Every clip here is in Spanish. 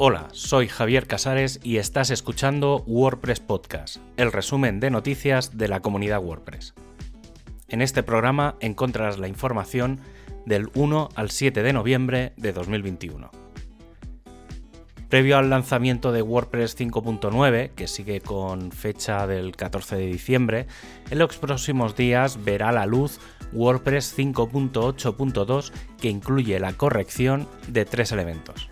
Hola, soy Javier Casares y estás escuchando WordPress Podcast, el resumen de noticias de la comunidad WordPress. En este programa encontrarás la información del 1 al 7 de noviembre de 2021. Previo al lanzamiento de WordPress 5.9, que sigue con fecha del 14 de diciembre, en los próximos días verá la luz WordPress 5.8.2 que incluye la corrección de tres elementos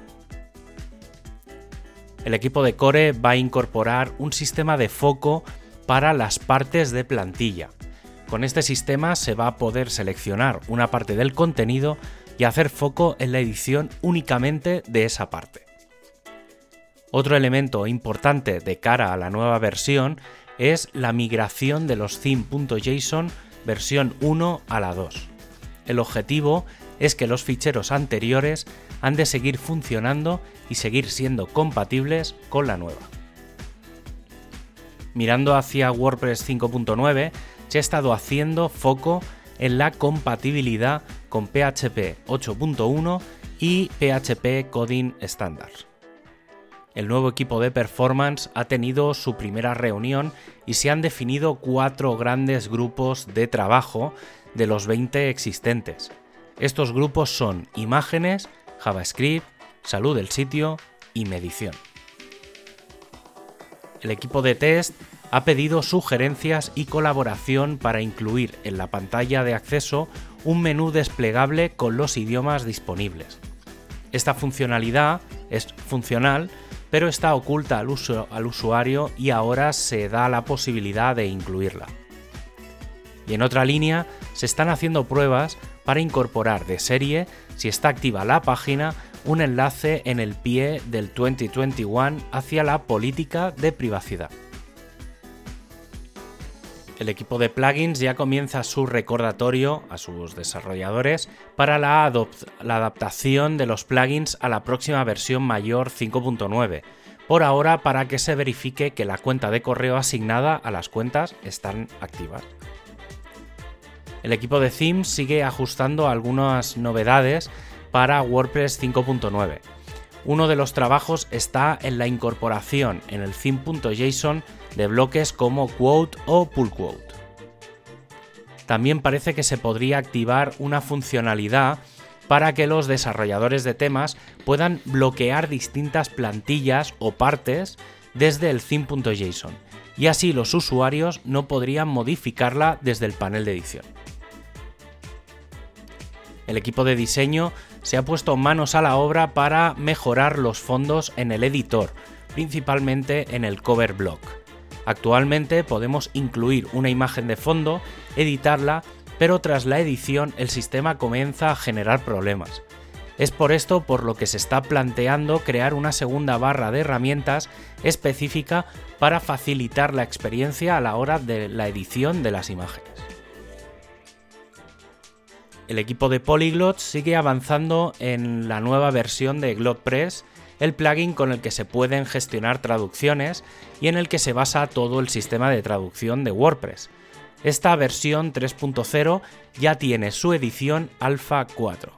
el equipo de Core va a incorporar un sistema de foco para las partes de plantilla. Con este sistema se va a poder seleccionar una parte del contenido y hacer foco en la edición únicamente de esa parte. Otro elemento importante de cara a la nueva versión es la migración de los theme.json versión 1 a la 2. El objetivo es que los ficheros anteriores han de seguir funcionando y seguir siendo compatibles con la nueva. Mirando hacia WordPress 5.9, se ha estado haciendo foco en la compatibilidad con PHP 8.1 y PHP Coding Standards. El nuevo equipo de performance ha tenido su primera reunión y se han definido cuatro grandes grupos de trabajo de los 20 existentes. Estos grupos son imágenes, JavaScript, salud del sitio y medición. El equipo de test ha pedido sugerencias y colaboración para incluir en la pantalla de acceso un menú desplegable con los idiomas disponibles. Esta funcionalidad es funcional, pero está oculta al, usuario y ahora se da la posibilidad de incluirla. Y en otra línea, se están haciendo pruebas para incorporar de serie, si está activa la página, un enlace en el pie del 2021 hacia la política de privacidad. El equipo de plugins ya comienza su recordatorio a sus desarrolladores para la, adaptación de los plugins a la próxima versión mayor 5.9, por ahora para que se verifique que la cuenta de correo asignada a las cuentas están activas el equipo de themes sigue ajustando algunas novedades para WordPress 5.9. Uno de los trabajos está en la incorporación en el theme.json de bloques como quote o pull quote. También parece que se podría activar una funcionalidad para que los desarrolladores de temas puedan bloquear distintas plantillas o partes desde el theme.json y así los usuarios no podrían modificarla desde el panel de edición el equipo de diseño se ha puesto manos a la obra para mejorar los fondos en el editor, principalmente en el cover block. Actualmente podemos incluir una imagen de fondo, editarla, pero tras la edición el sistema comienza a generar problemas. Es por esto por lo que se está planteando crear una segunda barra de herramientas específica para facilitar la experiencia a la hora de la edición de las imágenes el equipo de Polyglot sigue avanzando en la nueva versión de GlotPress, el plugin con el que se pueden gestionar traducciones y en el que se basa todo el sistema de traducción de WordPress. Esta versión 3.0 ya tiene su edición Alpha 4.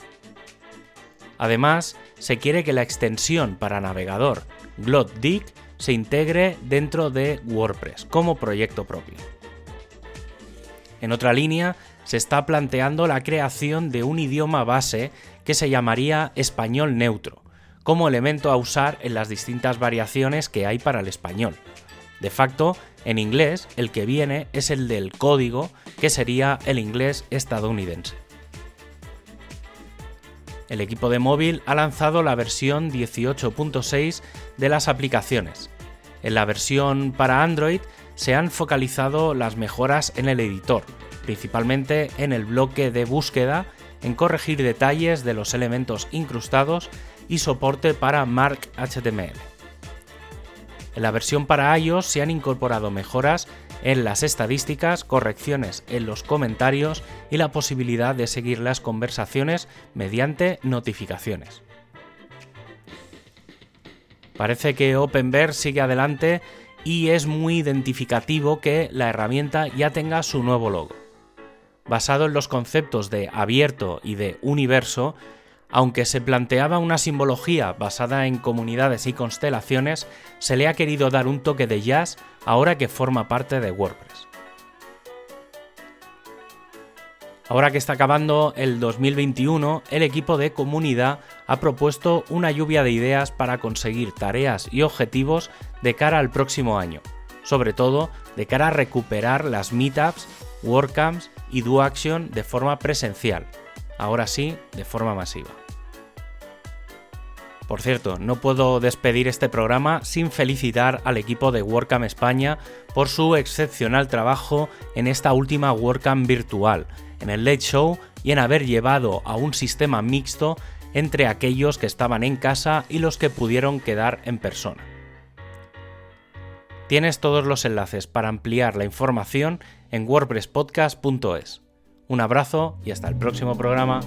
Además, se quiere que la extensión para navegador GlotDig se integre dentro de WordPress como proyecto propio. En otra línea, se está planteando la creación de un idioma base que se llamaría español neutro, como elemento a usar en las distintas variaciones que hay para el español. De facto, en inglés, el que viene es el del código, que sería el inglés estadounidense. El equipo de móvil ha lanzado la versión 18.6 de las aplicaciones. En la versión para Android se han focalizado las mejoras en el editor, principalmente en el bloque de búsqueda, en corregir detalles de los elementos incrustados y soporte para Mark HTML. En la versión para iOS se han incorporado mejoras en las estadísticas, correcciones en los comentarios y la posibilidad de seguir las conversaciones mediante notificaciones. Parece que Openverse sigue adelante y es muy identificativo que la herramienta ya tenga su nuevo logo basado en los conceptos de abierto y de universo, Aunque se planteaba una simbología basada en comunidades y constelaciones, se le ha querido dar un toque de jazz ahora que forma parte de WordPress. Ahora que está acabando el 2021, el equipo de comunidad ha propuesto una lluvia de ideas para conseguir tareas y objetivos de cara al próximo año, sobre todo de cara a recuperar las meetups, WordCamps y DoAction de forma presencial, ahora sí de forma masiva. Por cierto, no puedo despedir este programa sin felicitar al equipo de WordCamp España por su excepcional trabajo en esta última WordCamp virtual, en el Late Show y en haber llevado a un sistema mixto entre aquellos que estaban en casa y los que pudieron quedar en persona. Tienes todos los enlaces para ampliar la información en wordpresspodcast.es. Un abrazo y hasta el próximo programa.